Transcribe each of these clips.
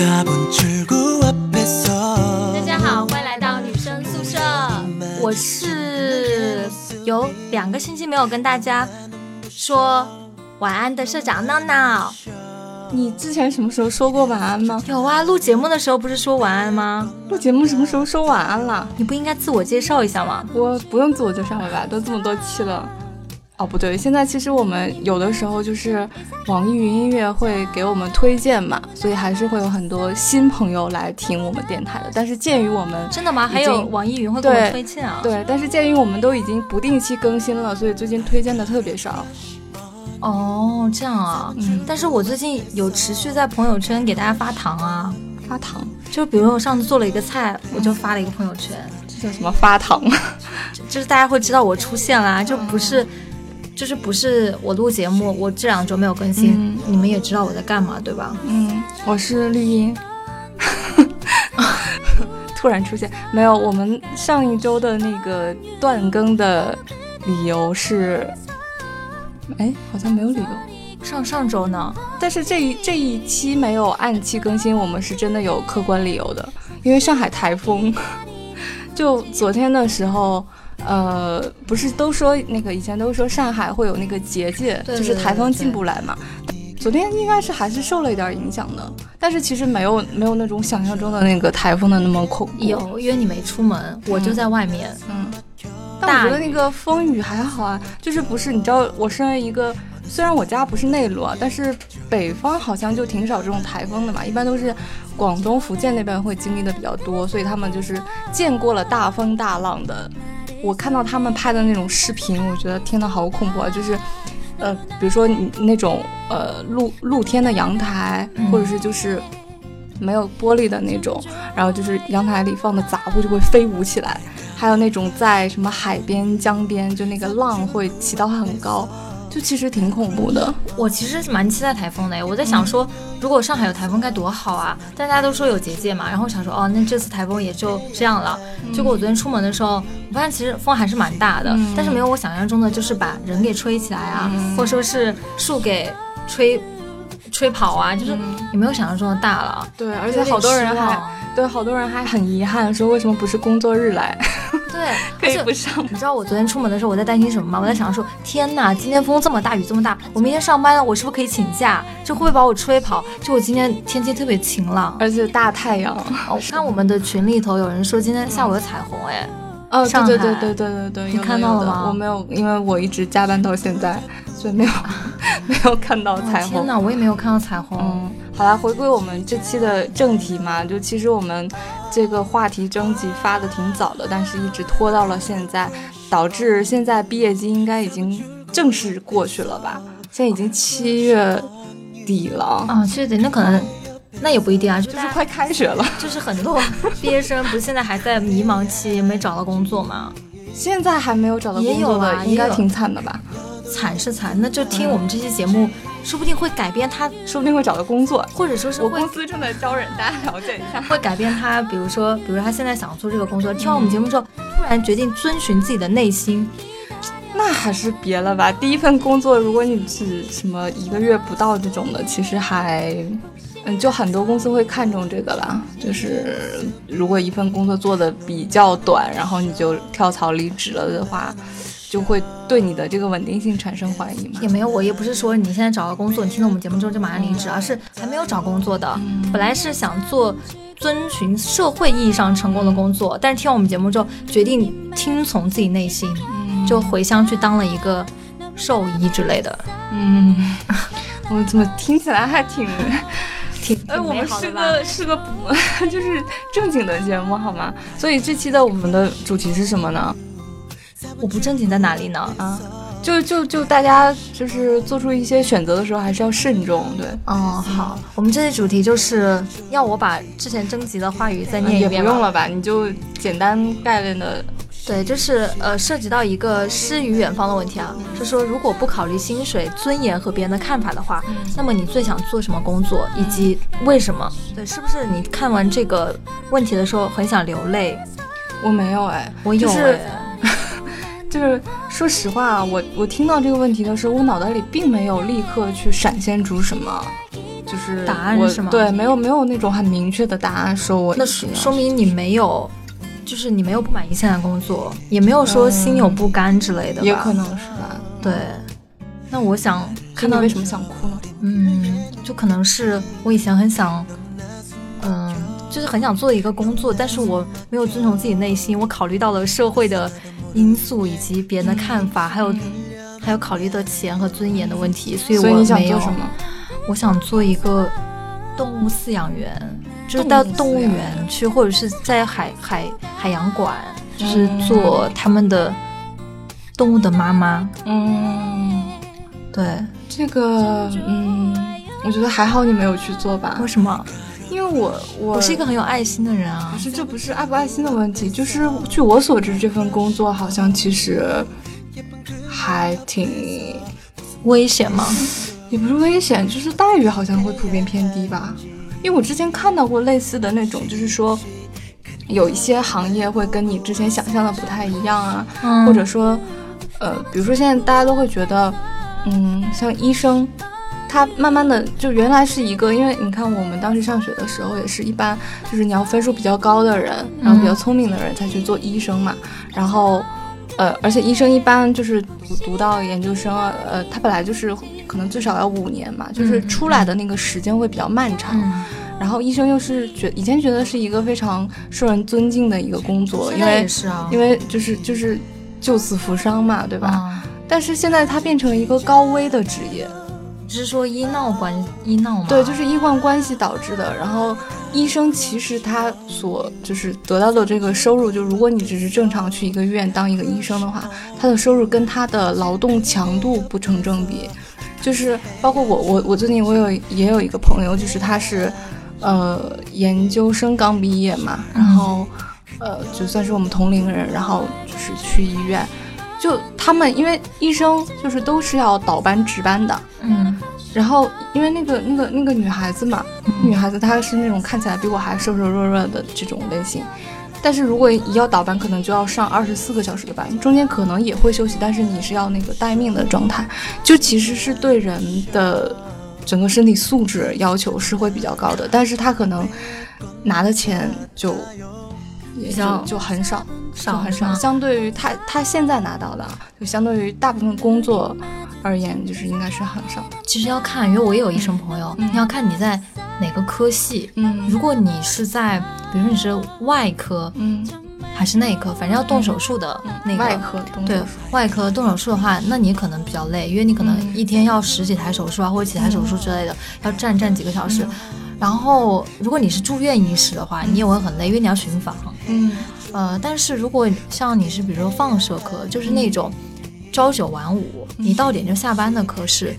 大家好欢迎来到女生宿舍。我是有两个星期没有跟大家说晚安的社长闹闹。你之前什么时候说过晚安吗？有啊录节目的时候不是说晚安吗？录节目什么时候说晚安了？你不应该自我介绍一下吗？我不用自我介绍了吧都这么多期了。哦，不对，现在其实我们有的时候就是网易云音乐会给我们推荐嘛，所以还是会有很多新朋友来听我们电台的。但是鉴于我们真的吗？还有网易云会给我们推荐啊？对，但是鉴于我们都已经不定期更新了，所以最近推荐的特别少。哦，这样啊。嗯，但是我最近有持续在朋友圈给大家发糖啊，发糖，就比如我上次做了一个菜，我就发了一个朋友圈，这叫什么发糖？就是大家会知道我出现啦，就不是，就是不是我录节目，我这两周没有更新，嗯你们也知道我在干嘛，对吧？嗯，我是绿茵。突然出现没有？我们上一周的那个断更的理由是，哎，好像没有理由。上上周呢，但是这一这一期没有按期更新，我们是真的有客观理由的，因为上海台风。就昨天的时候，呃，不是都说那个以前都说上海会有那个结界，对就是台风进不来嘛。昨天应该是还是受了一点影响的，但是其实没有没有那种想象中的那个台风的那么恐怖。，有，因为你没出门，我就在外面。嗯，但我觉得那个风雨还好啊，就是不是你知道，我身为一个虽然我家不是内陆啊，但是北方好像就挺少这种台风的嘛，一般都是广东、福建那边会经历的比较多，所以他们就是见过了大风大浪的。我看到他们拍的那种视频，我觉得天呐，好恐怖啊！就是，呃，比如说你那种呃露露天的阳台，嗯或者是就是没有玻璃的那种，然后就是阳台里放的杂物就会飞舞起来，还有那种在什么海边、江边，就那个浪会起到很高，就其实挺恐怖的。我其实是蛮期待台风的，我在想说，如果上海有台风该多好啊！但大家都说有结界嘛，然后想说，哦，那这次台风也就这样了。结果我昨天出门的时候，我发现其实风还是蛮大的，嗯但是没有我想象中的，就是把人给吹起来啊，嗯或者说是树给吹吹跑啊，就是嗯也没有想象中的大了。对，而且好多人还有点失望对好多人还很遗憾，说为什么不是工作日来，对，可以不上。你知道我昨天出门的时候我在担心什么吗？我在想说，天呐，今天风这么大，雨这么大，我明天上班了，我是不是可以请假？就会不会把我吹跑？就我今天天气特别晴朗。而且大太阳。哦，我看我们的群里头有人说今天下午有彩虹，哎，哦，对对对对对对对，你看到了吗我没有，因为我一直加班到现在，所以没有 没有看到彩虹。天呐，我也没有看到彩虹。嗯，好啦，回归我们这期的正题嘛，就其实我们这个话题征集发的挺早的，但是一直拖到了现在，导致现在毕业季应该已经正式过去了吧？现在已经七月底了，啊，七月底，那可能那也不一定啊，就就是快开学了。就是很多毕业生不是现在还在迷茫期，没找到工作吗？现在还没有找到工作的，应该挺惨的吧？惨是惨，那就听我们这期节目，说不定会改变他，说不定会找到工作。或者说是我公司正在招人，大家了解一下。会改变他，比如说，比如说他现在想做这个工作，听完我们节目之后，突然决定遵循自己的内心，那还是别了吧。第一份工作，如果你只什么一个月不到这种的，其实还，嗯，就很多公司会看重这个啦。就是如果一份工作做的比较短，然后你就跳槽离职了的话，就会对你的这个稳定性产生怀疑吗。也没有，我也不是说你现在找到工作，你听了我们节目之后就马上离职，而是还没有找工作的，本来是想做遵循社会意义上成功的工作，但是听完我们节目之后，决定听从自己内心，就回乡去当了一个兽医之类的，嗯，我怎么听起来还挺……挺哎，我们是个是个不 就是正经的节目好吗？所以这期的我们的主题是什么呢？我不正经在哪里呢？啊，就就就大家就是做出一些选择的时候还是要慎重，对，哦，好，我们这期主题就是要我把之前征集的话语再念一也不用了吧，你就简单概念的，对，就是呃，涉及到一个诗与远方的问题啊，是说如果不考虑薪水、尊严和别人的看法的话，那么你最想做什么工作，以及为什么？对，是不是你看完这个问题的时候很想流泪？我没有哎，我有、就是哎就是说实话啊，我我听到这个问题的时候，我脑袋里并没有立刻去闪现出什么，就是答案是吗对，没有没有那种很明确的答案说我那说说明你没有，就是你没有不满意现在工作，也没有说心有不甘之类的吧、也可能是吧。对。那我想看到看到为什么想哭呢？嗯，就可能是我以前很想，嗯，就是很想做一个工作，但是我没有遵从自己内心，我考虑到了社会的因素以及别人的看法，还有还有考虑的钱和尊严的问题，所以我没有做什么？我想做一个动物饲养员，就是到动物园去，或者是在海海海洋馆，就是做他们的动物的妈妈。嗯，对，这个嗯，我觉得还好你没有去做吧为，什么？因为我我我是一个很有爱心的人啊不。是，这不是爱不爱心的问题，就是据我所知，这份工作好像其实还挺，危险吗？也不是危险，就是待遇好像会普遍偏低吧。因为我之前看到过类似的那种，就是说有一些行业会跟你之前想象的不太一样啊，嗯或者说，呃，比如说现在大家都会觉得，嗯，像医生，他慢慢的就原来是一个，因为你看我们当时上学的时候也是一般，就是你要分数比较高的人，然后比较聪明的人才去做医生嘛，然后。呃，而且医生一般就是读读到研究生啊，呃，他本来就是可能最少要五年嘛，就是嗯出来的那个时间会比较漫长。嗯，然后医生又是觉以前觉得是一个非常受人尊敬的一个工作，因为也是啊，因为就是就是救死扶伤嘛，对吧？啊，但是现在它变成了一个高危的职业，只是说医闹关医闹吗。对，就是医患关系导致的。然后医生其实他所就是得到的这个收入，就如果你只是正常去一个医院当一个医生的话，他的收入跟他的劳动强度不成正比。就是包括我，我我最近我有也有一个朋友，就是他是呃研究生刚毕业嘛，然后呃就算是我们同龄人，然后就是去医院。就他们，因为医生就是都是要倒班值班的，嗯，然后因为那个那个那个女孩子嘛，女孩子她是那种看起来比我还瘦瘦弱弱的这种类型，但是如果一要倒班，可能就要上二十四个小时的班，中间可能也会休息，但是你是要那个待命的状态，就其实是对人的整个身体素质要求是会比较高的，但是他可能拿的钱就也就就很少，就少很少，相对于他他现在拿到的啊，就相对于大部分工作而言，就是应该是很少。其实要看，因为我也有医生朋友，嗯你要看你在哪个科系。嗯如果你是在，比如说你是外科嗯，还是内科，反正要动手术的那个、外科动对外科动手术的话，那你可能比较累，因为你可能嗯一天要十几台手术啊，或者几台手术之类的，要站站几个小时。然后，如果你是住院医师的话，你也会很累，因为你要巡房。嗯呃，但是如果像你是比如说放射科，就是那种朝九晚五，你到点就下班的科室，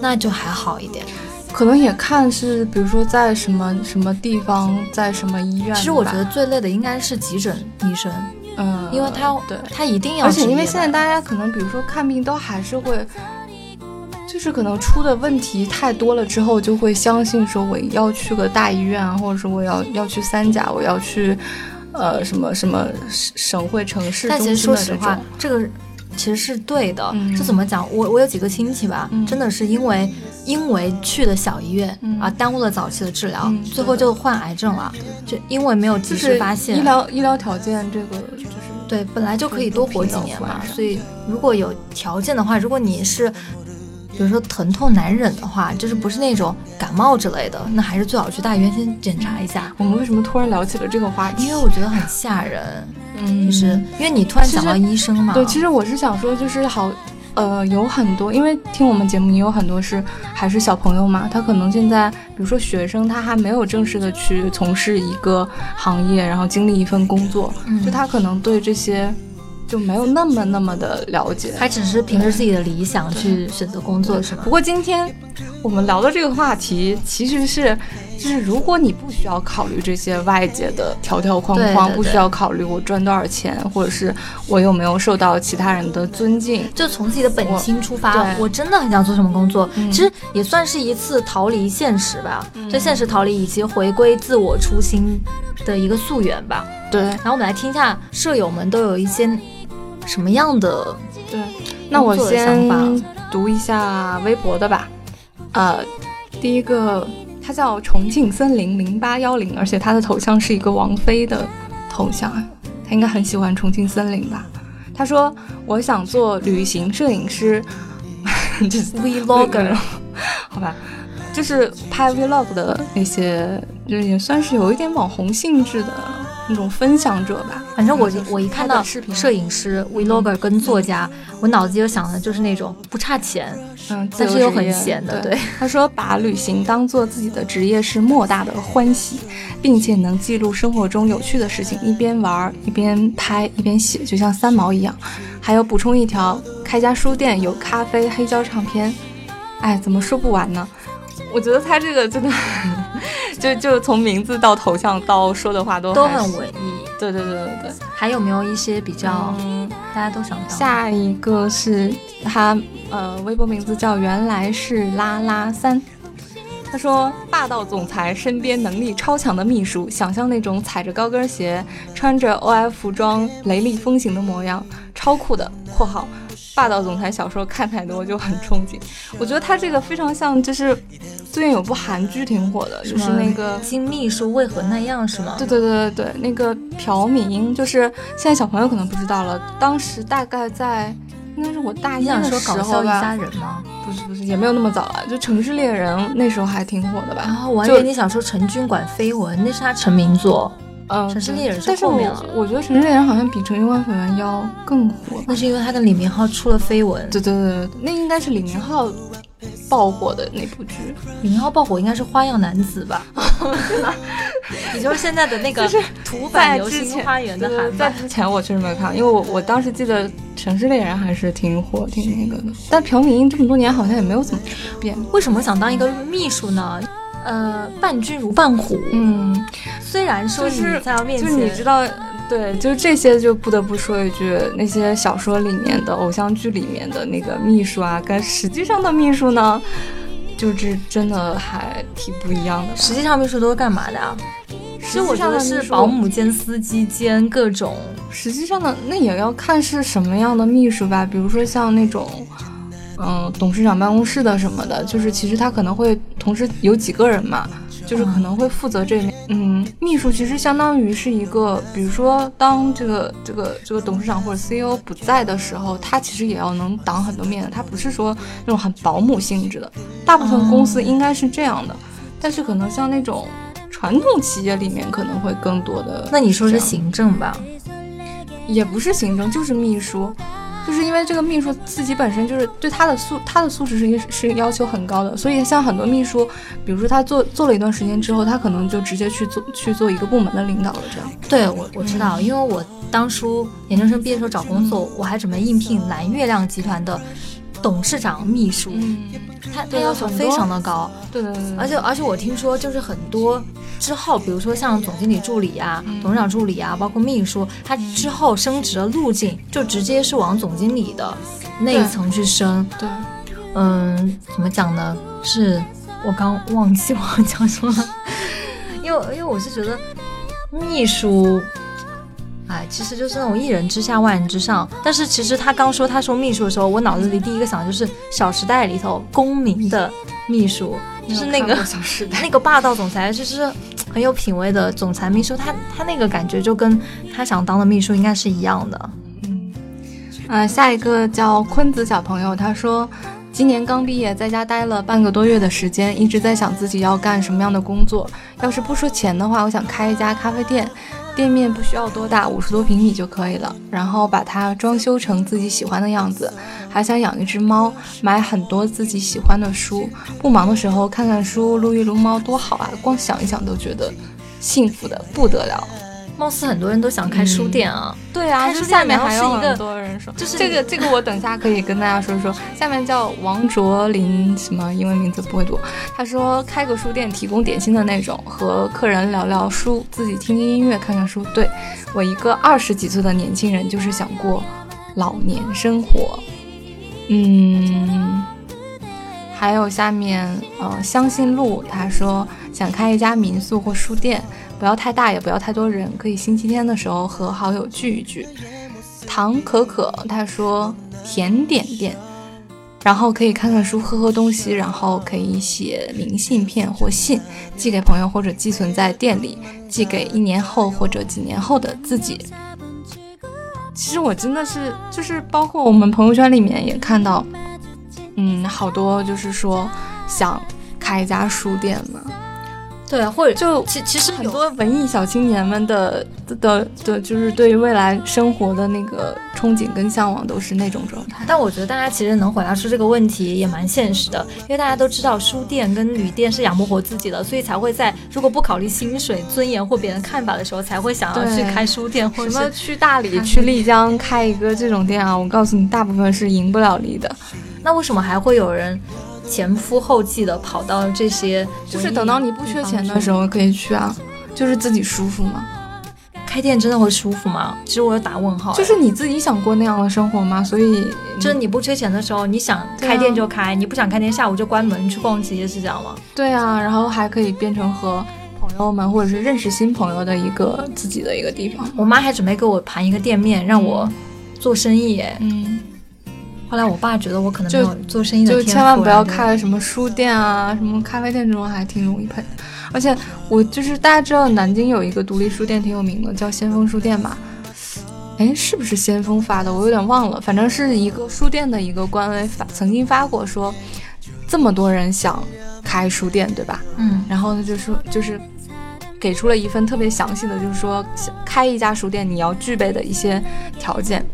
那就还好一点。可能也看是，比如说在什么什么地方，在什么医院。其实我觉得最累的应该是急诊医生，嗯，因为他对，他一定要而且因为现在大家可能，比如说看病都还是会，就是可能出的问题太多了之后，就会相信说我要去个大医院啊，或者说我要要去三甲，我要去，呃，什么什么省省会城市中但其实说实话。，这个其实是对的。嗯这怎么讲？我我有几个亲戚吧，嗯真的是因为因为去了小医院、嗯啊，耽误了早期的治疗，嗯最后就患癌症了，就因为没有及时发现。医疗医疗条件这个就是对，本来就可以多活几年嘛，嗯所以如果有条件的话，如果你是。比如说疼痛难忍的话，就是不是那种感冒之类的，那还是最好去大医院先检查一下，我们为什么突然聊起了这个话题？因为我觉得很吓人，嗯。就是因为你突然想到医生嘛，对，其实我是想说，就是好，呃，有很多，因为听我们节目也有很多是还是小朋友嘛，他可能现在，比如说学生，他还没有正式的去从事一个行业，然后经历一份工作，嗯。就他可能对这些就没有那么那么的了解。还只是凭着自己的理想去选择工作，是吧不？过今天我们聊的这个话题，其实是，就是如果你不需要考虑这些外界的条条框框，对对对不需要考虑我赚多少钱，或者是我有没有受到其他人的尊敬，就从自己的本心出发，对我真的很想做什么工作，嗯其实也算是一次逃离现实吧，就现实逃离以及回归自我初心的一个溯源吧。对然后我们来听一下舍友们都有一些什么样的对。那我先法读一下微博的吧，呃。第一个他叫重庆森林零八幺零，而且他的头像是一个王菲的头像，他应该很喜欢重庆森林吧？他说我想做旅行摄影师，就是 Vlogger，好吧，就是拍 vlog 的那些，就也算是有一点网红性质的那种分享者吧。反正我就我一看到视频摄影师、vlogger 跟作家，我脑子里就想的就是那种不差钱，嗯，但是又很自由职业闲的，对。对。他说，把旅行当做自己的职业是莫大的欢喜，并且能记录生活中有趣的事情，一边玩儿一边拍一边写，就像三毛一样。还有补充一条，开家书店，有咖啡、黑胶唱片。哎，怎么说不完呢？我觉得他这个真的，就就从名字到头像到说的话都都很文艺。对对对对对。还有没有一些比较嗯，大家都想到？下一个是他呃，微博名字叫原来是拉拉三。他说：“霸道总裁身边能力超强的秘书，想象那种踩着高跟鞋、穿着 OF 服装、雷厉风行的模样，超酷的。”（括号霸道总裁小说看太多就很憧憬。）我觉得他这个非常像，就是最近有部韩剧挺火的，就是那个金秘书为何那样是吗？对对对对对，那个朴敏英，就是现在小朋友可能不知道了，当时大概在应该是我大一你想说的时搞笑一，家人吗？不是不是，也没有那么早了，就《城市猎人》那时候还挺火的吧？啊，我还以就为你想说陈军管绯闻，那是他成名作，嗯，城市猎人是后面了我我觉得《城市猎人》好像比《城军馆绯闻》要更火。那是因为他跟李明浩出了绯闻。对对对对，那应该是李明浩爆火的那部剧。李明浩爆火应该是《花样男子》吧？也就是现在的那个土版《流星花园》的韩版。在之前我确实没有看，因为我我当时记得《城市猎人》还是挺火挺那个的，但朴敏英这么多年好像也没有怎么变。为什么想当一个秘书呢？呃，伴君如伴虎。嗯，虽然说是在我面就前，是你知道，对，就是这些就不得不说一句，那些小说里面的、偶像剧里面的那个秘书啊，跟实际上的秘书呢，就是真的还挺不一样的。实际上秘书都是干嘛的啊？其实我觉得是保姆兼司机兼各种。实际上的，那也要看是什么样的秘书吧。比如说像那种，嗯，董事长办公室的什么的，就是其实他可能会同时有几个人嘛，就是可能会负责这面。嗯，秘书其实相当于是一个，比如说当这个这个这个董事长或者 CEO 不在的时候，他其实也要能挡很多面的。他不是说那种很保姆性质的，大部分公司应该是这样的，但是可能像那种。传统企业里面可能会更多的，那你说是行政吧？也不是行政，就是秘书，就是因为这个秘书自己本身就是对他的素他的素质是是要求很高的，所以像很多秘书，比如说他做做了一段时间之后，他可能就直接去做去做一个部门的领导了，这样。对我我知道，因为我当初研究生毕业时候找工作，我还准备应聘蓝月亮集团的董事长秘书，嗯，他他要求非常的高，对对对，而且而且我听说就是很多之后，比如说像总经理助理啊、嗯董事长助理啊，包括秘书，他之后升职的路径就直接是往总经理的那一层去升。对，嗯，怎么讲呢？是我刚忘记我要讲什么了，因为因为我是觉得秘书。哎，其实就是那种一人之下万人之上。但是其实他刚说他说秘书的时候，我脑子里第一个想的就是《小时代》里头公民的秘书，就是那个小时代，那个霸道总裁，就是很有品位的总裁秘书。他他那个感觉就跟他想当的秘书应该是一样的。嗯，呃，下一个叫坤子小朋友，他说。今年刚毕业，在家待了半个多月的时间，一直在想自己要干什么样的工作。要是不说钱的话，我想开一家咖啡店，店面不需要多大，五十多平米就可以了。然后把它装修成自己喜欢的样子，还想养一只猫，买很多自己喜欢的书。不忙的时候看看书，撸一撸猫，多好啊！光想一想都觉得幸福的不得了。貌似很多人都想开书店啊。对啊，开书店下面还有很多人说，就是这个这个我等下可以跟大家说说。下面叫王卓林，什么英文名字不会读。他说开个书店，提供点心的那种，和客人聊聊书，自己听听音乐，看看书。对我一个二十几岁的年轻人，就是想过老年生活。嗯，还有下面呃相信路，他说想开一家民宿或书店。不要太大，也不要太多人，可以星期天的时候和好友聚一聚。唐可可他说甜点店，然后可以看看书、喝喝东西，然后可以写明信片或信寄给朋友，或者寄存在店里，寄给一年后或者几年后的自己。其实我真的是，就是包括我们朋友圈里面也看到，嗯，好多就是说想开一家书店嘛。对，或者就其其实很多文艺小青年们的的的的，就是对于未来生活的那个憧憬跟向往都是那种状态。但我觉得大家其实能回答出这个问题也蛮现实的，因为大家都知道书店跟旅店是养不活自己的，所以才会在如果不考虑薪水、尊严或别人看法的时候，才会想要去开书店或者什么去大理、去丽江开一个这种店啊，我告诉你，大部分是赢不了利的。那为什么还会有人前赴后继的跑到这些？就是等到你不缺钱的时候可以去啊，就是自己舒服嘛。开店真的会舒服吗？其实我有打问号，就是你自己想过那样的生活吗？所以就是你不缺钱的时候，你想开店就开，你不想开店，下午就关门去逛街，是这样吗？对啊，然后还可以变成和朋友们或者是认识新朋友的一个自己的一个地方。我妈还准备给我盘一个店面，让我做生意哎。嗯，后来我爸觉得我可能没就有做生意的就天赋，千万不要开什么书店啊、什么咖啡店这种，还挺容易赔的。而且我就是大家知道南京有一个独立书店挺有名的，叫先锋书店嘛？哎，是不是先锋发的？我有点忘了，反正是一个书店的一个官微发，曾经发过说，这么多人想开书店，对吧？嗯然后呢，就说就是给出了一份特别详细的，就是说想开一家书店你要具备的一些条件。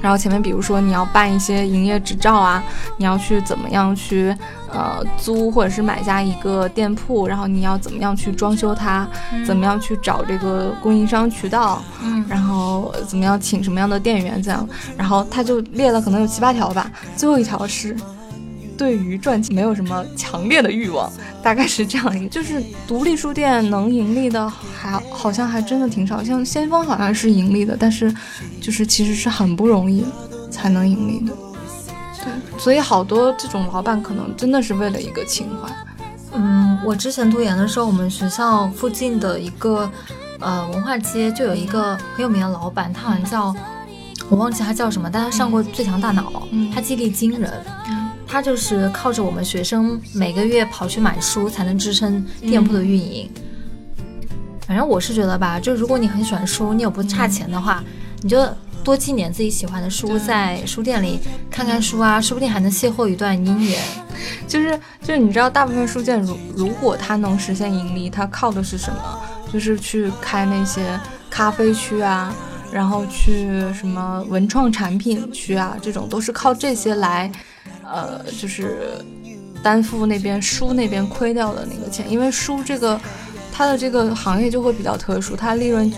然后前面比如说你要办一些营业执照啊，你要去怎么样去呃租或者是买下一个店铺，然后你要怎么样去装修它，怎么样去找这个供应商渠道，嗯，然后怎么样请什么样的店员这样，然后他就列了可能有七八条吧，最后一条是对于赚钱没有什么强烈的欲望，大概是这样一个，就是独立书店能盈利的还好像还真的挺少，像先锋好像是盈利的，但是就是其实是很不容易才能盈利的。对，所以好多这种老板可能真的是为了一个情怀。嗯，我之前读研的时候，我们学校附近的一个呃文化街就有一个很有名的老板，他好像叫我忘记他叫什么，但他上过《最强大脑》，嗯他激励惊人。他就是靠着我们学生每个月跑去买书，才能支撑店铺的运营。反正我是觉得吧，就如果你很喜欢书，你又不差钱的话，你就多寄点自己喜欢的书，在书店里看看书啊，说不定还能邂逅一段姻缘。就是就是你知道，大部分书店如如果它能实现盈利，它靠的是什么？就是去开那些咖啡区啊，然后去什么文创产品区啊，这种都是靠这些来，呃，就是担负那边书那边亏掉的那个钱，因为书这个它的这个行业就会比较特殊，它利润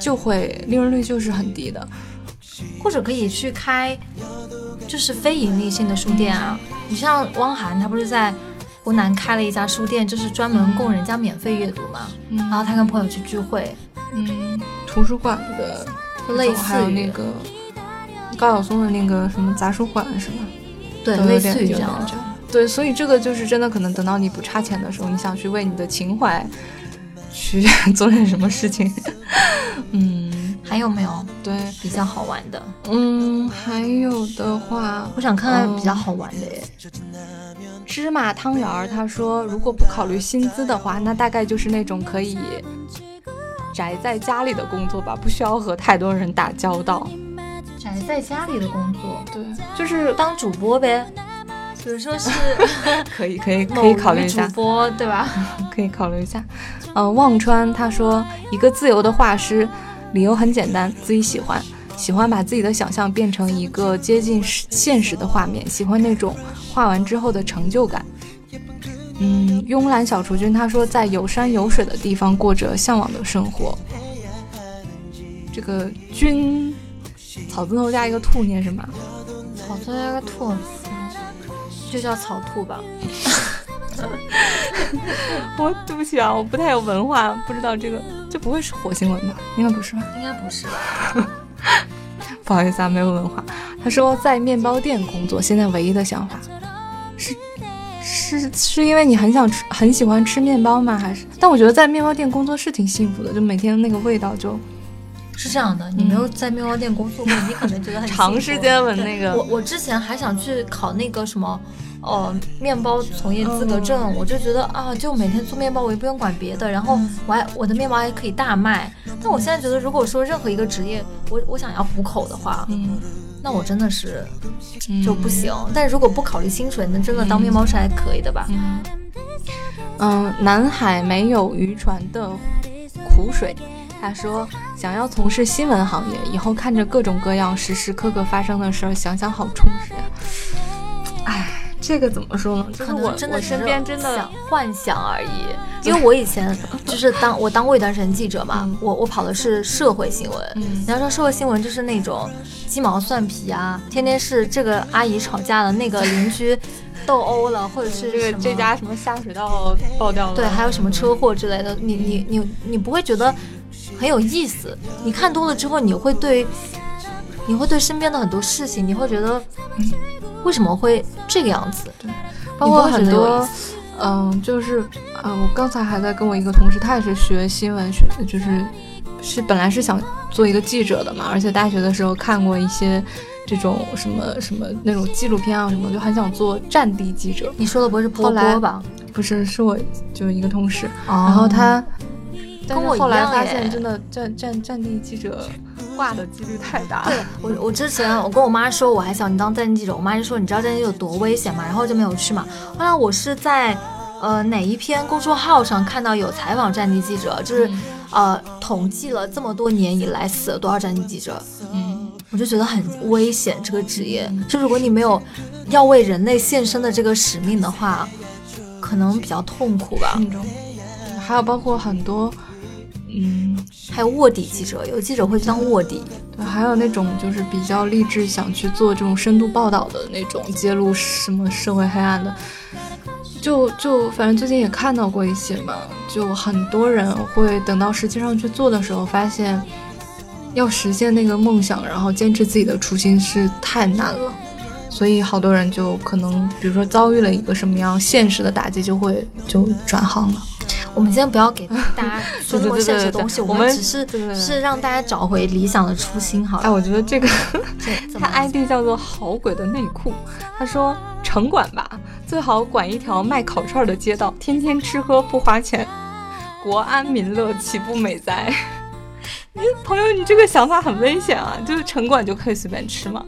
就会利润率就是很低的。或者可以去开，就是非盈利性的书店啊。你像汪涵，他不是在湖南开了一家书店，就是专门供人家免费阅读嘛。嗯然后他跟朋友去聚会，嗯，图书馆的就类还有那个高晓松的那个什么杂书馆是吧？对，有类似于这样。对，所以这个就是真的，可能等到你不差钱的时候，你想去为你的情怀去 做点什么事情。嗯，还有没有对，比较好玩的？嗯，还有的话，我想看看嗯比较好玩的耶。芝麻汤圆儿他说，如果不考虑薪资的话，那大概就是那种可以宅在家里的工作吧，不需要和太多人打交道。宅在家里的工作，对，就是当主播呗。比如说是 可以可以可以考虑一下主。播，对吧？可以考虑一下。呃，忘川他说，一个自由的画师，理由很简单，自己喜欢，喜欢把自己的想象变成一个接近实现实的画面，喜欢那种画完之后的成就感。嗯，慵懒小雏君他说，在有山有水的地方过着向往的生活。这个君，草字头加一个兔念什么？草字头加个兔，就叫草兔吧。我对不起啊，我不太有文化，不知道这个，这不会是火星文吧？应该不是吧？应该不是吧？不好意思啊，没有文化。他说在面包店工作，现在唯一的想法是是是因为你很想吃，很喜欢吃面包吗？还是？但我觉得在面包店工作是挺幸福的，就每天那个味道就是这样的，你没有在面包店工作过，你可能觉得很长时间闻那个我我之前还想去考那个什么。呃，面包从业资格证，我就觉得啊，就每天做面包，我也不用管别的，然后我还我的面包还可以大卖。但我现在觉得，如果说任何一个职业，我我想要糊口的话，嗯，那我真的是就不行。但如果不考虑薪水，那真的当面包师还可以的吧？嗯嗯，南海没有渔船的苦水。他说，想要从事新闻行业，以后看着各种各样时时刻刻发生的事儿，想想好充实呀。哎，这个怎么说呢？就是我真的我身边真的想幻想而已。因为我以前就是当我当过一段时间记者嘛，我我跑的是社会新闻。嗯你要说社会新闻就是那种鸡毛蒜皮啊，天天是这个阿姨吵架了，那个邻居斗殴了，或者是这个这家什么下水道爆掉了，对，还有什么车祸之类的，你你你你不会觉得很有意思？你看多了之后，你会对，你会对身边的很多事情，你会觉得，嗯为什么会这个样子？对包括很多嗯，就是啊、我刚才还在跟我一个同事，他也是学新闻学的，就是是本来是想做一个记者的嘛，而且大学的时候看过一些这种什么什么那种纪录片啊什么，就很想做战地记者。你说的不是波波吧？不是，是我就一个同事，然然后他。但是跟我后来发现真的战战战地记者挂的几率太大了。对我，我之前我跟我妈说，我还想当战地记者，我妈就说你知道战地记者有多危险吗？然后就没有去嘛。后来我是在呃哪一篇公众号上看到有采访战地记者，就是、呃统计了这么多年以来死了多少战地记者，嗯，我就觉得很危险这个职业。就如果你没有要为人类献身的这个使命的话，可能比较痛苦吧。还有包括很多，嗯，还有卧底记者，有记者会去当卧底。对，还有那种就是比较励志，想去做这种深度报道的那种，揭露什么社会黑暗的。就就反正最近也看到过一些嘛，就很多人会等到实际上去做的时候，发现要实现那个梦想，然后坚持自己的初心是太难了。所以好多人就可能，比如说遭遇了一个什么样现实的打击，就会就转行了。我们先不要给大家 说那么现实的东西，我们们只是是让大家找回理想的初心好哎，了。我觉得这个他 ID 叫做好鬼的内裤，他说城管吧，最好管一条卖烤串的街道，天天吃喝不花钱，国安民乐岂不美哉？你朋友，你这个想法很危险啊！就是城管就可以随便吃吗？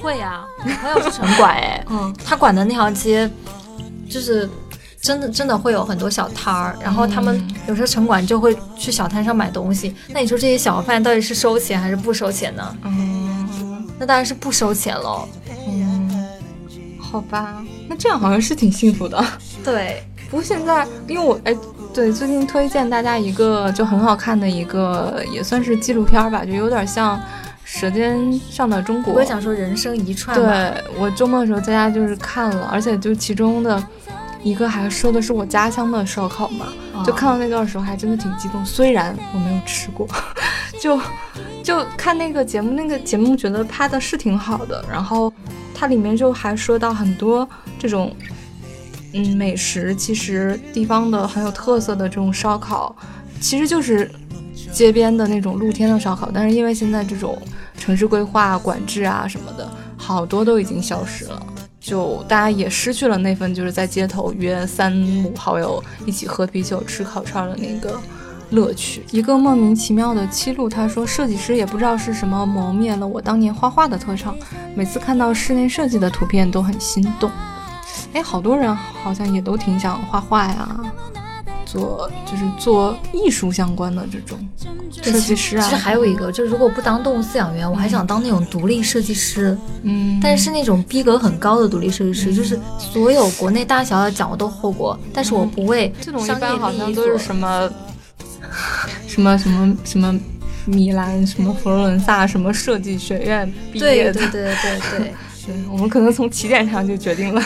会啊，我朋友是城管哎，嗯，他管的那条街就是。真的真的会有很多小摊儿，然后他们嗯有时候城管就会去小摊上买东西。那你说这些小贩到底是收钱还是不收钱呢？嗯那当然是不收钱喽。嗯，好吧，那这样好像是挺幸福的。对，不过现在，因为我哎，对，最近推荐大家一个就很好看的一个，也算是纪录片儿吧，就有点像《舌尖上的中国我》。也想说人生一串吧。对我周末的时候在家就是看了，而且就其中的一个还说的是我家乡的烧烤嘛，哦就看到那段时候还真的挺激动，虽然我没有吃过，就就看那个节目，那个节目觉得拍的是挺好的，然后它里面就还说到很多这种。嗯，美食其实地方的很有特色的这种烧烤，其实就是街边的那种露天的烧烤，但是因为现在这种城市规划、管制啊什么的，好多都已经消失了，就大家也失去了那份就是在街头约三五好友一起喝啤酒、吃烤串的那个乐趣。一个莫名其妙的七路，他说设计师也不知道是什么磨灭了我当年画画的特长，每次看到室内设计的图片都很心动。哎，好多人好像也都挺想画画呀，做就是做艺术相关的这种设计师啊。其实还有一个，就如果不当动物饲养员，我还想当那种独立设计师，嗯，但是那种逼格很高的独立设计师，就是所有国内大小的奖我都获过，但是我不为这种一般好像都是什么什么什么什么米兰、什么佛罗伦萨、什么设计学院毕业的。对对对对对，对，我们可能从起点上就决定了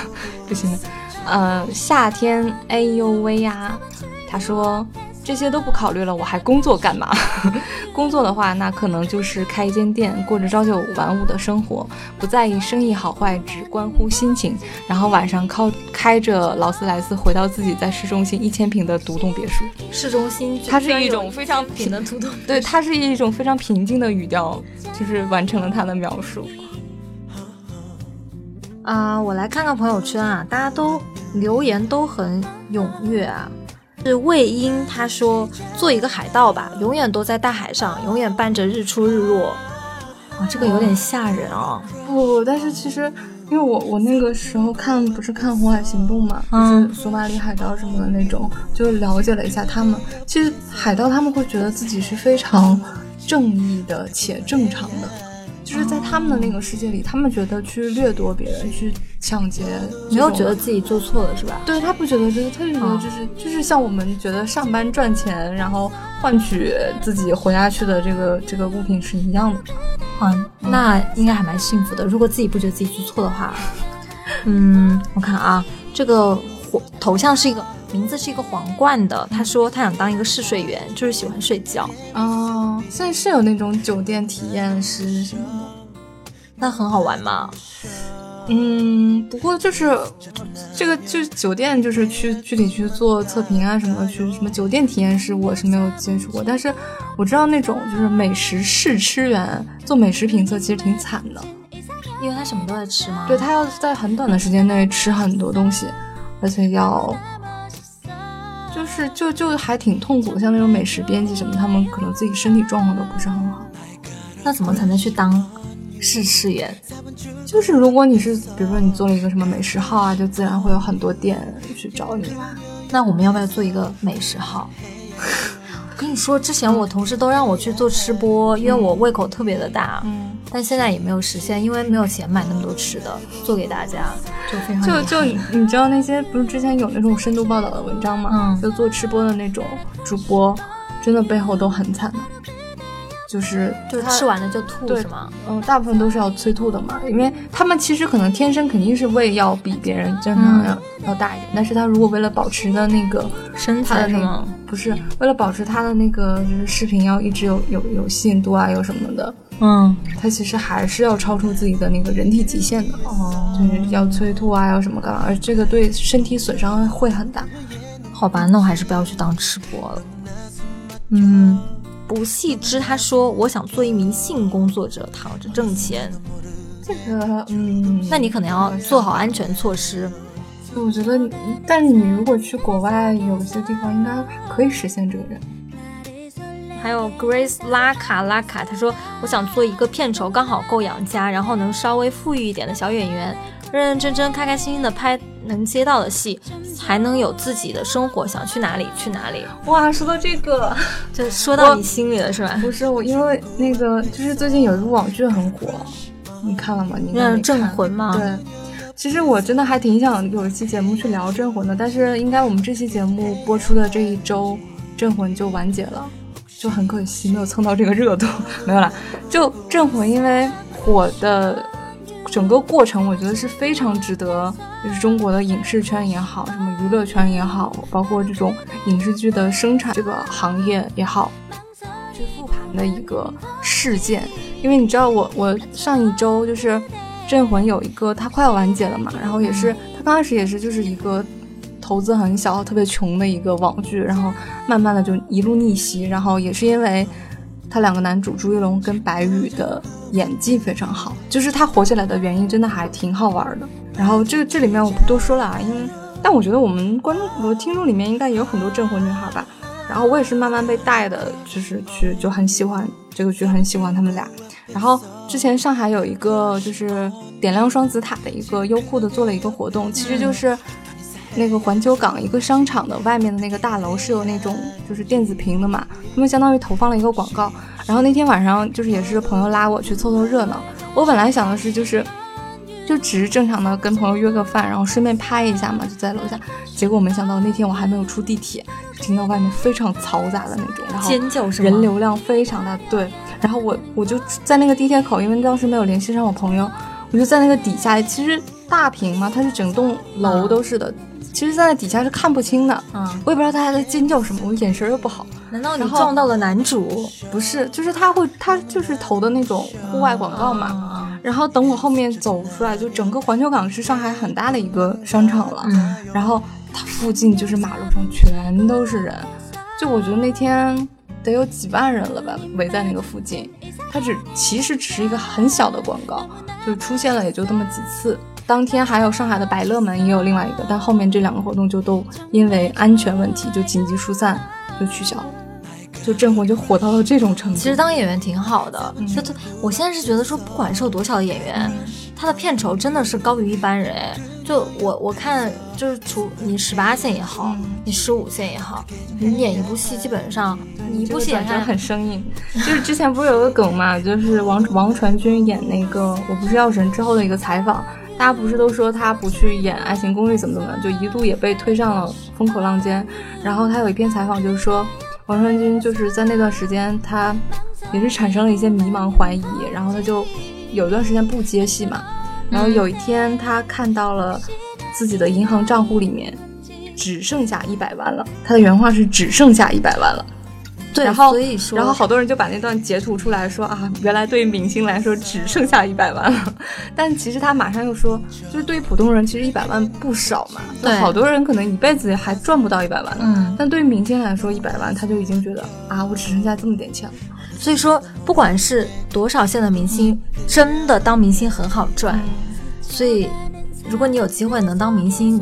不行的。呃，夏天，哎呦喂呀！他说这些都不考虑了，我还工作干嘛？工作的话，那可能就是开一间店，过着朝九晚五的生活，不在意生意好坏，只关乎心情。然后晚上靠开着劳斯莱斯回到自己在市中心一千平的独栋别墅。市中心，它是一种非常平的独栋，对，它是一种非常平静的语调，就是完成了他的描述。啊，我来看看朋友圈啊，大家都留言都很踊跃啊。是魏婴，他说做一个海盗吧，永远都在大海上，永远伴着日出日落。啊，这个有点吓人啊。不，但是其实因为我我那个时候看不是看《红海行动》嘛，就是索马里海盗什么的那种，就了解了一下他们。其实海盗他们会觉得自己是非常正义的且正常的。就是在他们的那个世界里，他们觉得去掠夺别人、去抢劫，没有觉得自己做错了，是吧？对他不觉得，就是他就觉得就是就是像我们觉得上班赚钱，然后换取自己活下去的这个这个物品是一样的。嗯，那应该还蛮幸福的。如果自己不觉得自己做错的话，嗯，我看啊，这个头像是一个名字是一个皇冠的，他说他想当一个试睡员，就是喜欢睡觉。哦，现在是有那种酒店体验师什么的，那很好玩吗？嗯，不过就是这个就是酒店，就是去具体去做测评啊什么，去什么酒店体验师，我是没有接触过。但是我知道那种就是美食试吃员做美食评测，其实挺惨的，因为他什么都在吃吗？对他要在很短的时间内吃很多东西，而且要是就就还挺痛苦的。像那种美食编辑什么，他们可能自己身体状况都不是很好。那怎么才能去当？试吃员，就是如果你是，比如说你做了一个什么美食号啊，就自然会有很多店去找你吧。那我们要不要做一个美食号？我跟你说，之前我同事都让我去做吃播，因为我胃口特别的大。嗯。但现在也没有实现，因为没有钱买那么多吃的做给大家，就非常就就你知道那些不是之前有那种深度报道的文章吗？嗯。就做吃播的那种主播，真的背后都很惨的。就是就是吃完了就吐是吗？嗯，大部分都是要催吐的嘛，因为他们其实可能天生肯定是胃要比别人正常要要大一点，但是他如果为了保持的那个身材是吗？不是，为了保持他的那个就是视频要一直有有有吸引度啊，有什么的，嗯，他其实还是要超出自己的那个人体极限的，哦，就是要催吐啊，要什么干嘛，而这个对身体损伤会很大。好吧，那我还是不要去当吃播了。嗯。不细知，他说：“我想做一名性工作者，躺着挣钱。”这个，嗯，那你可能要做好安全措施。我觉得，但你如果去国外，有些地方应该可以实现这个。还有 Grace 拉卡拉卡，他说：“我想做一个片酬刚好够养家，然后能稍微富裕一点的小演员。”认认真真、开开心心的拍能接到的戏，才能有自己的生活，想去哪里去哪里。哇，说到这个，就说到你心里了，是吧？不是我，因为那个就是最近有一部网剧很火，你看了吗？你那是《镇魂》吗？对，其实我真的还挺想有一期节目去聊《镇魂》的，但是应该我们这期节目播出的这一周，《镇魂》就完结了，就很可惜没有蹭到这个热度。没有啦，就《镇魂》因为火的。整个过程我觉得是非常值得，就是中国的影视圈也好，什么娱乐圈也好，包括这种影视剧的生产这个行业也好，去复盘的一个事件。因为你知道，我我上一周就是《镇魂》有一个它快要完结了嘛，然后也是它刚开始也是就是一个投资很小、特别穷的一个网剧，然后慢慢的就一路逆袭，然后也是因为。他两个男主朱一龙跟白宇的演技非常好，就是他火起来的原因真的还挺好玩的。然后这这里面我不多说了啊，因为但我觉得我们观众、我听众里面应该也有很多镇魂女孩吧。然后我也是慢慢被带的，就是去就很喜欢这个剧，很喜欢他们俩。然后之前上海有一个就是点亮双子塔的一个优酷的做了一个活动，其实就是。那个环球港一个商场的外面的那个大楼是有那种就是电子屏的嘛，他们相当于投放了一个广告。然后那天晚上就是也是朋友拉我去凑凑热闹，我本来想的是就是就只是正常的跟朋友约个饭，然后顺便拍一下嘛，就在楼下。结果没想到那天我还没有出地铁，听到外面非常嘈杂的那种，然后尖叫声，人流量非常大。对，然后我我就在那个地铁口，因为当时没有联系上我朋友，我就在那个底下，其实。大屏嘛，它是整栋楼都是的，其实站在底下是看不清的。嗯，我也不知道大家在尖叫什么，我眼神又不好。难道你撞到了男主不是，就是他会，他就是投的那种户外广告嘛。嘛？然后等我后面走出来，就整个环球港是上海很大的一个商场了。嗯，然后它附近就是马路上全都是人，就我觉得那天得有几万人了吧，围在那个附近。它只其实只是一个很小的广告，就出现了也就这么几次。当天还有上海的百乐门也有另外一个，但后面这两个活动就都因为安全问题就紧急疏散，就取消了。就镇魂就火到了这种程度。其实当演员挺好的，嗯就他，我现在是觉得说，不管是有多少的演员，他的片酬真的是高于一般人。哎就我我看，就是除你十八线也好，嗯你十五线也好，你演一部戏，基本上你一部戏演下来很生硬，就是之前不是有个梗嘛，就是王王传君演那个《我不是药神》之后的一个采访，大家不是都说他不去演《爱情公寓》怎么怎么样，就一度也被推上了风口浪尖。然后他有一篇采访就是说，王传君就是在那段时间他也是产生了一些迷茫怀疑，然后他就有一段时间不接戏嘛，然后有一天他看到了自己的银行账户里面只剩下一百万了，他的原话是只剩下一百万了。对，然后所以说，然后好多人就把那段截图出来说啊，原来对于明星来说只剩下一百万了，但其实他马上又说，就是对于普通人其实一百万不少嘛，就对好多人可能一辈子还赚不到一百万呢。嗯，但对于明星来说，一百万他就已经觉得啊，我只剩下这么点钱了。所以说，不管是多少线的明星，真的当明星很好赚。所以，如果你有机会能当明星，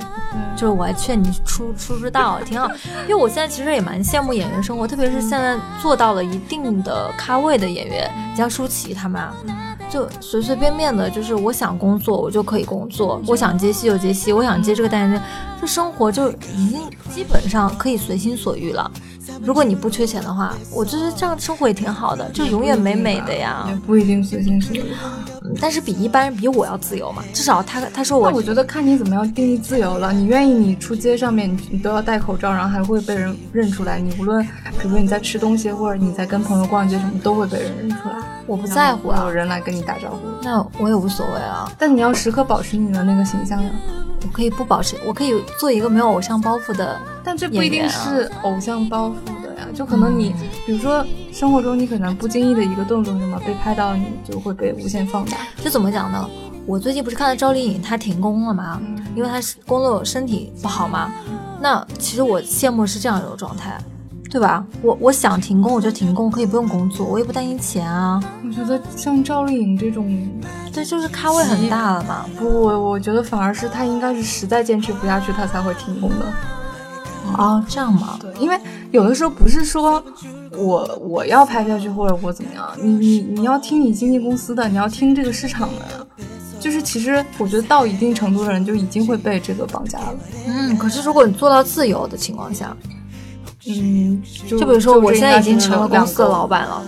就是我还劝你出出出道，挺好。因为我现在其实也蛮羡慕演员生活，特别是现在做到了一定的咖位的演员，像舒淇他们啊，就随随便便的，就是我想工作我就可以工作，我想接戏就接戏，我想接这个单元，就生活就已经基本上可以随心所欲了。如果你不缺钱的话，我觉得这样生活也挺好的，就永远美美的呀也。不一定随心所欲。嗯但是比一般人比我要自由嘛，至少他他说我那我觉得看你怎么样定义自由了。你愿意你出街上面你你都要戴口罩，然后还会被人认出来。你无论比如说你在吃东西或者你在跟朋友逛街什么，都会被人认出来。我不在乎啊有，人来跟你打招呼。那我也无所谓啊，但你要时刻保持你的那个形象呀。我可以不保持，我可以做一个没有偶像包袱的。但这不一定是偶像包袱的呀，就可能你，比如说生活中你可能不经意的一个动作什么被拍到，你就会被无限放大。这怎么讲呢？我最近不是看到赵丽颖她停工了吗？因为她是工作身体不好嘛。那其实我羡慕是这样一种状态，对吧？我我想停工我就停工，可以不用工作，我也不担心钱啊。我觉得像赵丽颖这种，对，就是咖位很大了嘛。不，我我觉得反而是她应该是实在坚持不下去，她才会停工的。哦，这样吗？对，因为有的时候不是说我我要拍下去或者我怎么样，你你你要听你经纪公司的，你要听这个市场的呀。就是其实我觉得到一定程度的人就已经会被这个绑架了。嗯，可是如果你做到自由的情况下，嗯，就就比如说我现在已经成了公两司的老，板了，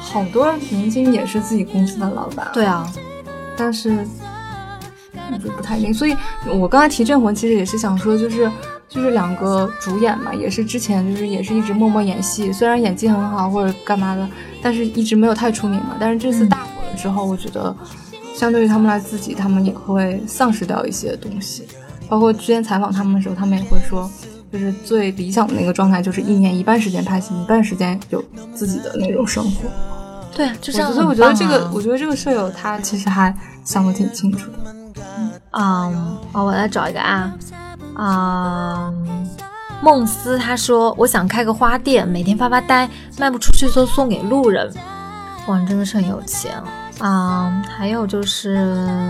好多人曾经也是自己公司的老板。对啊，但是我觉不太一定。所以我刚才提《镇魂》，其实也是想说，就是就是两个主演嘛，也是之前就是也是一直默默演戏，虽然演技很好或者干嘛的，但是一直没有太出名嘛。但是这次嗯大火了之后，我觉得相对于他们来自己，他们也会丧失掉一些东西。包括之前采访他们的时候，他们也会说。就是最理想的那个状态，就是一年一半时间拍戏，一半时间有自己的那种生活。对啊，就这样、我觉得，我觉得这个，我觉得这个舍友他其实还想的挺清楚的。嗯，哦，我来找一个啊，嗯，梦思他说我想开个花店，每天发发呆，卖不出去就送给路人。哇，你真的是很有钱啊、嗯！还有就是，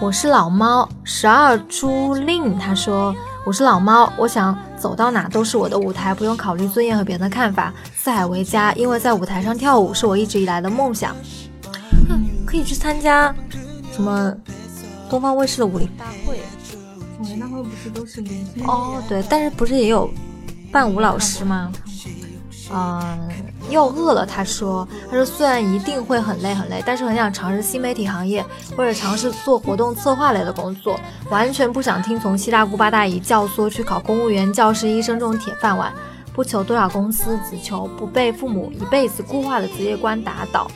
我是老猫十二朱令，他说我是老猫，我想走到哪都是我的舞台，不用考虑尊严和别人的看法，四海为家，因为在舞台上跳舞是我一直以来的梦想。嗯，可以去参加什么东方卫视的武林大会。武林大会不是都是明星哦，对，但是不是也有伴舞老师吗？嗯，又饿了。他说，他说虽然一定会很累很累，但是很想尝试新媒体行业，或者尝试做活动策划类的工作，完全不想听从七大姑八大姨教唆去考公务员、教师、医生这种铁饭碗，不求多少工资，只求不被父母一辈子固化的职业观打倒。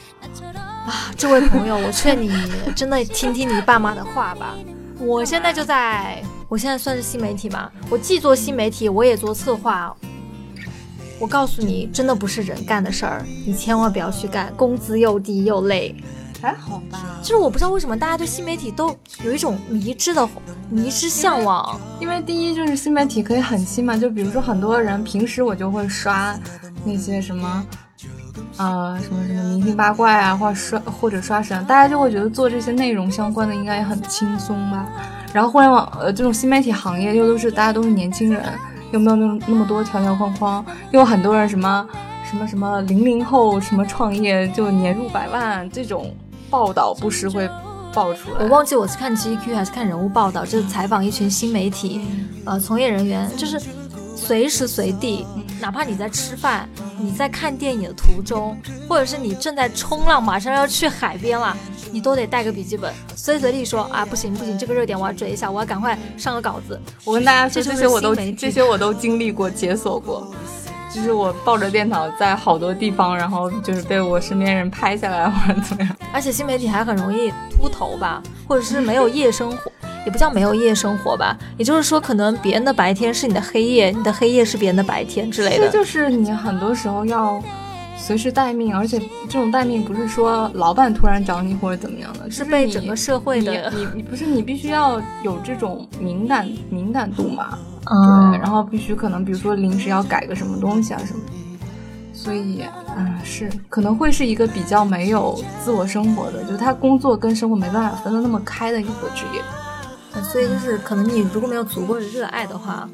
啊，这位朋友，我劝你 真的听听你爸妈的话吧。我现在就在，我现在算是新媒体嘛，我既做新媒体，我也做策划。我告诉你，真的不是人干的事儿，你千万不要去干，工资又低又累。还好吧？就是我不知道为什么大家对新媒体都有一种迷之的迷之向往。因为第一就是新媒体可以很新嘛，就比如说很多人平时我就会刷那些什么。呃，什么什么明星八卦啊，或者刷或者刷什么，大家就会觉得做这些内容相关的应该也很轻松吧。然后互联网呃这种新媒体行业又都是大家都是年轻人，又没有那那么多条条框框，又有很多人什么什么什么零零后什么创业就年入百万这种报道不时会爆出来。我忘记我是看 GQ 还是看人物报道，就是采访一群新媒体呃从业人员，就是随时随地。哪怕你在吃饭，你在看电影的途中，或者是你正在冲浪，马上要去海边了，你都得带个笔记本，随时随地说啊，不行不行，这个热点我要追一下，我要赶快上个稿子。我跟大家说，这些我都这些我都经历过，解锁过，就是我抱着电脑在好多地方，然后就是被我身边人拍下来或者怎么样。而且新媒体还很容易秃头吧，或者是没有夜生活。也不叫没有夜生活吧，也就是说，可能别人的白天是你的黑夜，你的黑夜是别人的白天之类的。这就是你很多时候要随时待命，而且这种待命不是说老板突然找你或者怎么样的，是被整个社会的。你你不是你必须要有这种敏感敏感度嘛？对，然后必须可能比如说临时要改个什么东西啊什么，所以啊是可能会是一个比较没有自我生活的，就是他工作跟生活没办法分得那么开的一个职业。所以就是，可能你如果没有足够的热爱的话，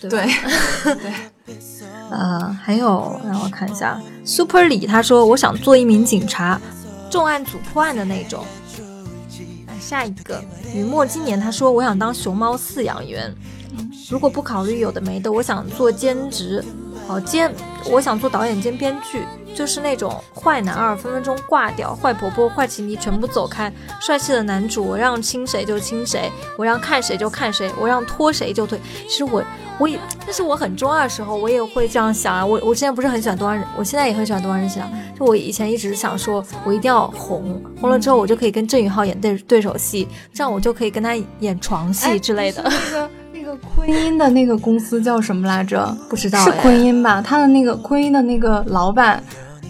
对对 对，呃，还有让我看一下，Super 李他说，我想做一名警察，重案组破案的那种。下一个雨墨今年他说，我想当熊猫饲养员，如果不考虑有的没的，我想做兼职，哦兼，我想做导演兼编剧。就是那种坏男二分分钟挂掉，坏婆婆、坏情敌全部走开，帅气的男主我让亲谁就亲谁，我让看谁就看谁，我让拖谁就推。其实我我也，但是我很中二的时候，我也会这样想啊。我我之前不是很喜欢东方人，我现在也很喜欢东方人想。就我以前一直想说，我一定要红，红了之后我就可以跟郑宇浩演对对手戏，这样我就可以跟他演床戏之类的。昆音的那个公司叫什么来着？不知道是昆音吧？他的那个昆音的那个老板。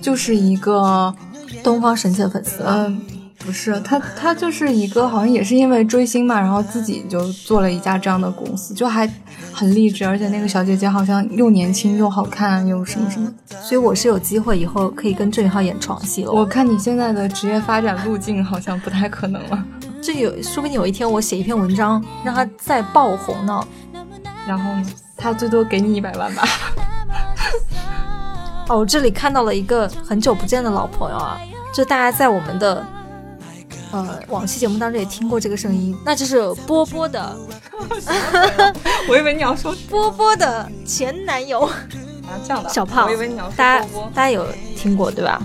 就是一个东方神起的粉丝，嗯，不是他，他就是一个好像也是因为追星嘛，然后自己就做了一家这样的公司，就还很励志，而且那个小姐姐好像又年轻又好看又什么什么，所以我是有机会以后可以跟郑宇浩演床戏了。我看你现在的职业发展路径好像不太可能了，这有说不定有一天我写一篇文章让他再爆红呢，然后呢，他最多给你一百万吧。哦，我这里看到了一个很久不见的老朋友啊，就大家在我们的呃往期节目当中也听过这个声音，那就是波波的。我以为你要说波波的前男友啊，这样的小胖。我以为你要说大家大家有听过对吧？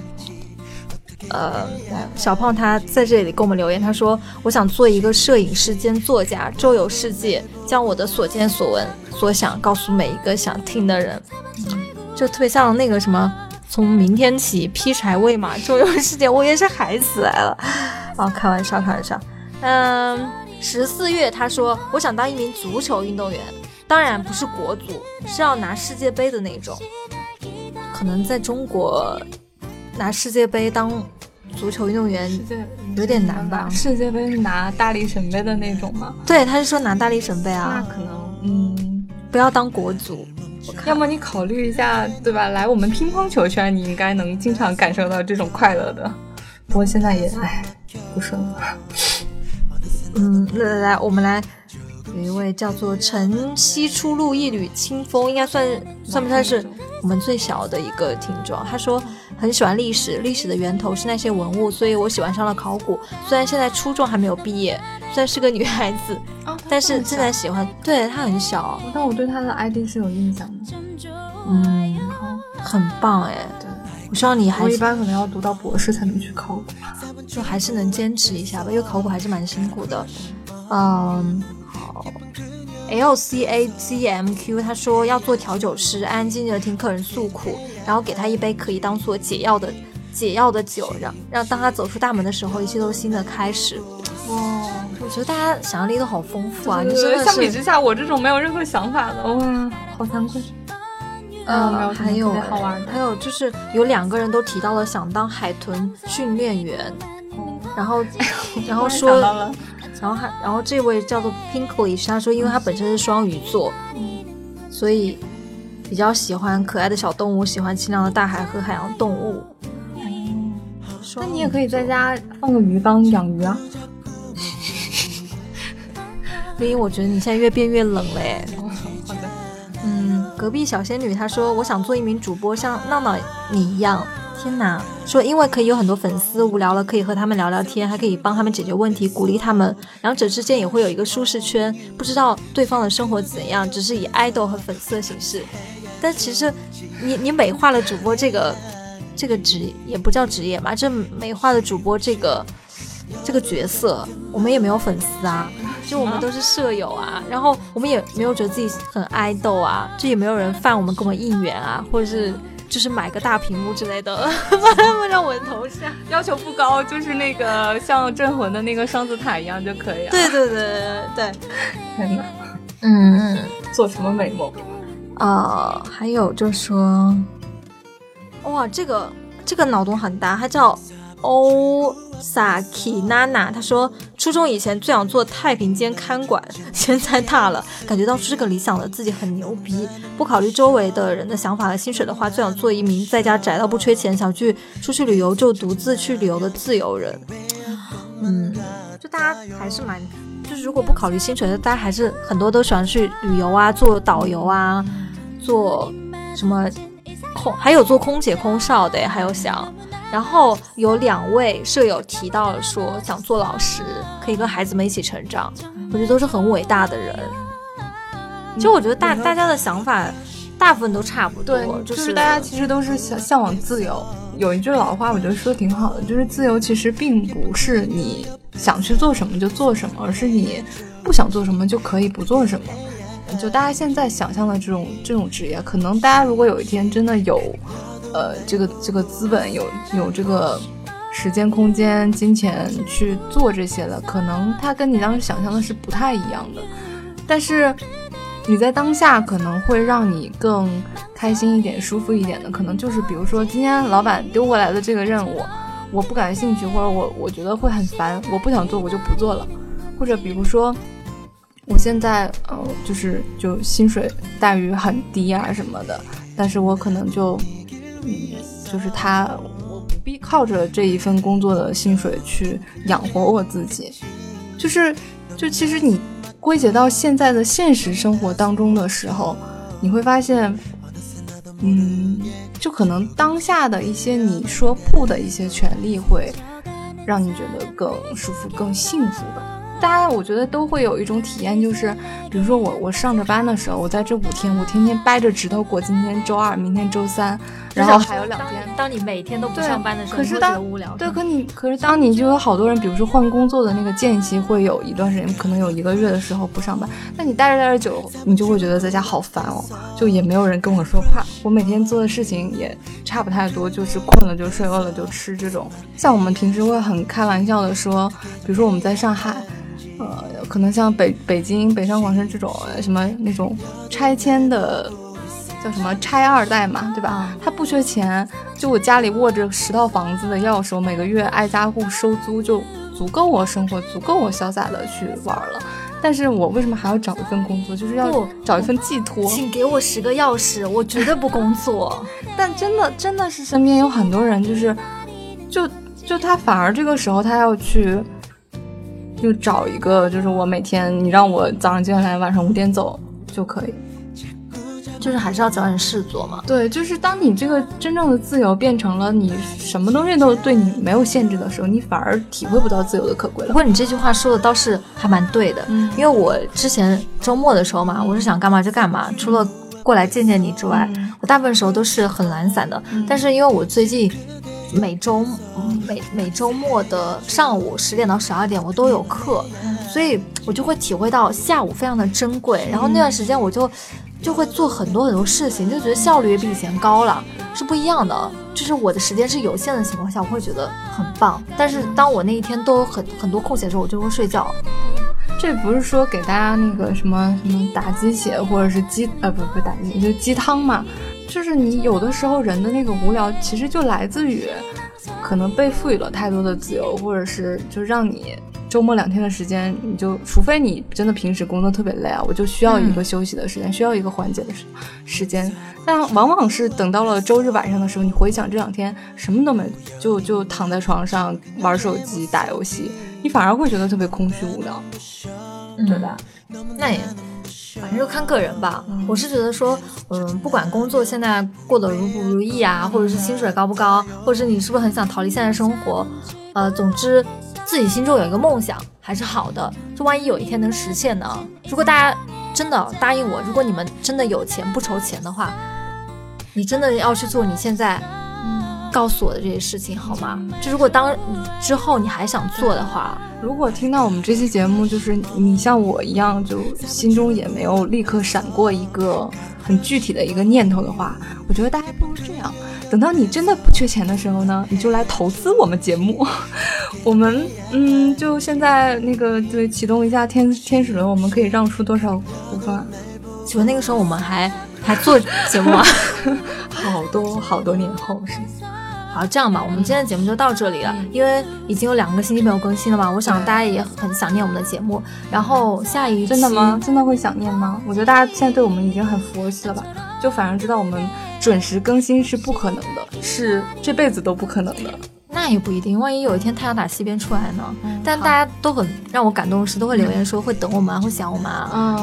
呃，小胖他在这里给我们留言，他说：“我想做一个摄影师兼作家，周游世界，将我的所见所闻所想告诉每一个想听的人。”就特别像那个什么，从明天起劈柴喂马周游世界，我也是嗨死来了。啊，开玩笑，开玩笑。嗯，十四月他说，我想当一名足球运动员，当然不是国足，是要拿世界杯的那种。可能在中国拿世界杯当足球运动员有点难吧？世界杯是拿大力神杯的那种吗？对，他是说拿大力神杯啊。那可能，嗯，不要当国足。要么你考虑一下，对吧？来我们乒乓球圈，你应该能经常感受到这种快乐的。不过现在也唉，不顺了。嗯，来来来，我们来，有一位叫做晨曦初露一缕清风，应该算算不算是我们最小的一个听众？他说很喜欢历史，历史的源头是那些文物，所以我喜欢上了考古。虽然现在初中还没有毕业，虽然是个女孩子。但是正在喜欢，对他很小，但我对他的 ID 是有印象的。嗯，很棒哎。对，我希望你还一般可能要读到博士才能去考古，就还是能坚持一下吧，因为考古还是蛮辛苦的。嗯，好。L C A G M Q 他说要做调酒师，安安静静的听客人诉苦，然后给他一杯可以当做解药的解药的酒，让让当他走出大门的时候，一切都是新的开始。哇，我觉得大家想象力都好丰富啊！对你真的相比之下，我这种没有任何想法的，哇，好惭愧。嗯，还有好玩的。还有就是有两个人都提到了想当海豚训练员，然后 然后说然后还然后这位叫做 Pinklish，他说因为他本身是双鱼座，所以比较喜欢可爱的小动物，喜欢清凉的大海和海洋动物。那你也可以在家放个鱼缸养鱼啊。所以，我觉得你现在越变越冷嘞。好的。嗯，隔壁小仙女她说我想做一名主播，像闹闹你一样。天哪！说因为可以有很多粉丝，无聊了可以和他们聊聊天，还可以帮他们解决问题，鼓励他们。两者之间也会有一个舒适圈，不知道对方的生活怎样，只是以爱豆和粉丝的形式。但其实你你美化了主播这个这个职也不叫职业嘛，这美化了主播这个这个角色，我们也没有粉丝啊，就我们都是舍友啊，然后我们也没有觉得自己很爱豆啊，就也没有人犯我们跟我们应援啊，或者是就是买个大屏幕之类的，把他们让我的头像。要求不高，就是那个像镇魂的那个双子塔一样就可以啊。对对对对对，天哪，嗯做什么美梦？呃，还有就说，哇，这个这个脑洞很大，他叫欧萨 k 娜娜，他说初中以前最想做太平间看管，现在大了，感觉到出这个理想的自己很牛逼。不考虑周围的人的想法和薪水的话，最想做一名在家宅到不缺钱，想去出去旅游就独自去旅游的自由人。嗯，就大家还是蛮，就是如果不考虑薪水的，大家还是很多都喜欢去旅游啊，做导游啊，做什么空，还有做空姐、空少的，还有想。然后有两位舍友提到了说想做老师，可以跟孩子们一起成长，我觉得都是很伟大的人。就我觉得大大家的想法大部分都差不多，对，就是大家其实都是向向往自由。有一句老话，我觉得说的挺好的，就是自由其实并不是你想去做什么就做什么，而是你不想做什么就可以不做什么。就大家现在想象的这种这种职业，可能大家如果有一天真的有，呃，这个这个资本有有这个时间、空间、金钱去做这些的，可能它跟你当时想象的是不太一样的。但是你在当下可能会让你更开心一点、舒服一点的，可能就是比如说今天老板丢过来的这个任务，我不感兴趣，或者我我觉得会很烦，我不想做，我就不做了。或者比如说，我现在呃就是就薪水待遇很低啊什么的，但是我可能就嗯就是他不必靠着这一份工作的薪水去养活我自己，就是就其实你归结到现在的现实生活当中的时候，你会发现，嗯，就可能当下的一些你说不的一些权利，会让你觉得更舒服、更幸福吧。大家我觉得都会有一种体验，就是比如说我我上着班的时候，我在这五天，我天天掰着指头过今天周二，明天周三，然后还有两天。当你每天都不上班的时候，可是你会觉得当无聊。对，可你可是当你就有好多人，比如说换工作的那个间隙，会有一段时间，可能有一个月的时候不上班，那你待着待着久，你就会觉得在家好烦哦，就也没有人跟我说话，我每天做的事情也差不太多，就是困了就睡，饿了就吃这种。像我们平时会很开玩笑的说，比如说我们在上海。呃，可能像北北京、北上广深这种呃什么那种拆迁的，叫什么拆二代嘛，对吧？啊他不缺钱，就我家里握着十套房子的钥匙，我每个月挨家户收租就足够我生活，足够我潇洒的去玩了。但是我为什么还要找一份工作？就是要找一份寄托。请给我十个钥匙，我绝对不工作。但真的真的是身边有很多人，就是就就他反而这个时候他要去。就找一个，就是我每天你让我早上几点来，晚上五点走就可以。就是还是要找点事做嘛。对，就是当你这个真正的自由变成了你什么东西都对你没有限制的时候，你反而体会不到自由的可贵了。不过你这句话说的倒是还蛮对的，嗯因为我之前周末的时候嘛，我是想干嘛就干嘛，除了过来见见你之外，嗯我大部分时候都是很懒散的。但是因为我最近每周嗯每每周末的上午十点到十二点我都有课，所以我就会体会到下午非常的珍贵。然后那段时间我就就会做很多很多事情，就觉得效率也比以前高了，是不一样的。就是我的时间是有限的情况下，我会觉得很棒。但是当我那一天都有很很多空闲的时候，我就会睡觉。这不是说给大家那个什么什么打鸡血或者是鸡呃不不打鸡就鸡汤嘛，就是你有的时候人的那个无聊其实就来自于可能被赋予了太多的自由，或者是就让你周末两天的时间，你就除非你真的平时工作特别累啊，我就需要一个休息的时间，需要一个缓解的时时间。但往往是等到了周日晚上的时候，你回想这两天什么都没，就就躺在床上玩手机打游戏，你反而会觉得特别空虚无聊。对吧？那也，反正就看个人吧。我是觉得说，嗯，不管工作现在过得如不如意啊，或者是薪水高不高，或者是你是不是很想逃离现在生活，呃，总之自己心中有一个梦想还是好的。就万一有一天能实现呢？如果大家真的答应我，如果你们真的有钱不愁钱的话，你真的要去做你现在告诉我的这些事情好吗？就如果当之后你还想做的话。如果听到我们这期节目，就是你像我一样，就心中也没有立刻闪过一个很具体的一个念头的话，我觉得大家不如这样，等到你真的不缺钱的时候呢，你就来投资我们节目。我们嗯，就现在那个对启动一下天天使轮，我们可以让出多少股份？请问那个时候我们还还做节目吗？好多好多年后是。好，这样吧，我们今天的节目就到这里了，因为已经有两个星期没有更新了嘛，我想大家也很想念我们的节目。然后下一期真的吗？真的会想念吗？我觉得大家现在对我们已经很佛系了吧，就反正知道我们准时更新是不可能的，是这辈子都不可能的。那也不一定，万一有一天太阳打西边出来呢？但大家都很让我感动的是，都会留言说会等我们，会想我们，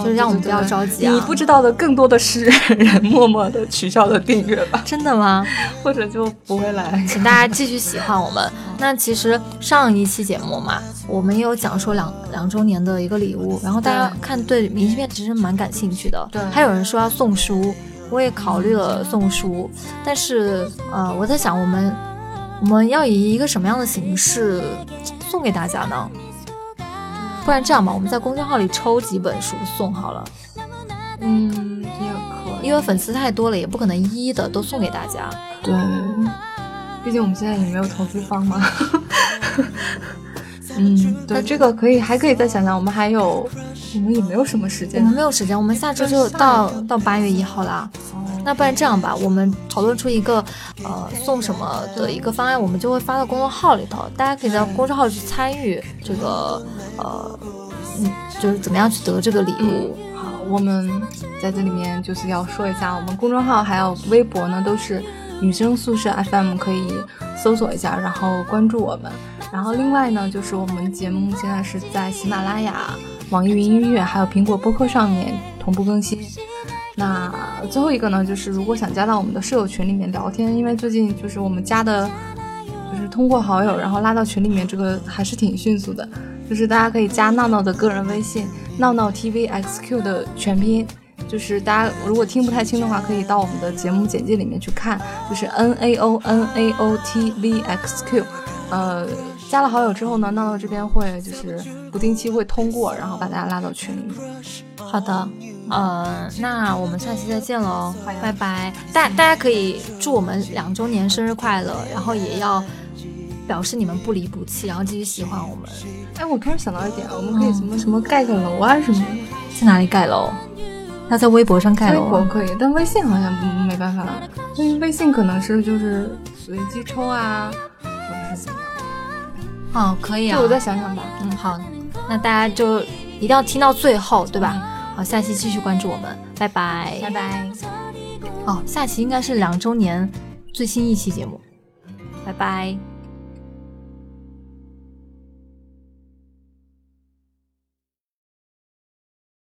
就是让我们不要着急啊。你不知道的更多的是人默默的取消了订阅吧？真的吗？或者就不会来？请大家继续喜欢我们。那其实上一期节目嘛，我们也有讲说两两周年的一个礼物，然后大家看对明信片其实蛮感兴趣的。对，还有人说要送书，我也考虑了送书，但是呃，我在想我们。我们要以一个什么样的形式送给大家呢？不然这样吧，我们在公众号里抽几本书送好了。嗯，也可，因为粉丝太多了，也不可能一一的都送给大家。对，毕竟我们现在也没有投资方嘛。嗯，对，这个可以，还可以再想想。我们还有，我们也没有什么时间。我们没有时间，我们下周就到到八月一号啦。那不然这样吧，我们讨论出一个，呃，送什么的一个方案，我们就会发到公众号里头，大家可以在公众号去参与这个，呃，嗯，就是怎么样去得这个礼物。好，我们在这里面就是要说一下，我们公众号还有微博呢，都是女生宿舍 FM，可以搜索一下，然后关注我们。然后另外呢，就是我们节目现在是在喜马拉雅、网易云音乐还有苹果播客上面同步更新。那最后一个呢，就是如果想加到我们的舍友群里面聊天，因为最近就是我们加的，就是通过好友然后拉到群里面，这个还是挺迅速的。就是大家可以加闹闹的个人微信，闹闹 tvxq 的全拼。就是大家如果听不太清的话，可以到我们的节目简介里面去看，就是 n a o n a o t v x q。呃，加了好友之后呢，闹闹这边会就是不定期会通过，然后把大家拉到群里面。好的。呃，那我们下期再见喽，拜拜！大大家可以祝我们两周年生日快乐，然后也要表示你们不离不弃，然后继续喜欢我们。哎，我突然想到一点，我们可以什么什么盖个楼啊什么的，在哪里盖楼？要在微博上盖楼？微博可以，但微信好像没办法，因为微信可能是就是随机抽啊，或者是怎么样。哦，可以啊，我再想想吧。嗯，好，那大家就一定要听到最后，对吧？好，下期继续关注我们，拜拜，拜拜。哦，下期应该是两周年最新一期节目，拜拜。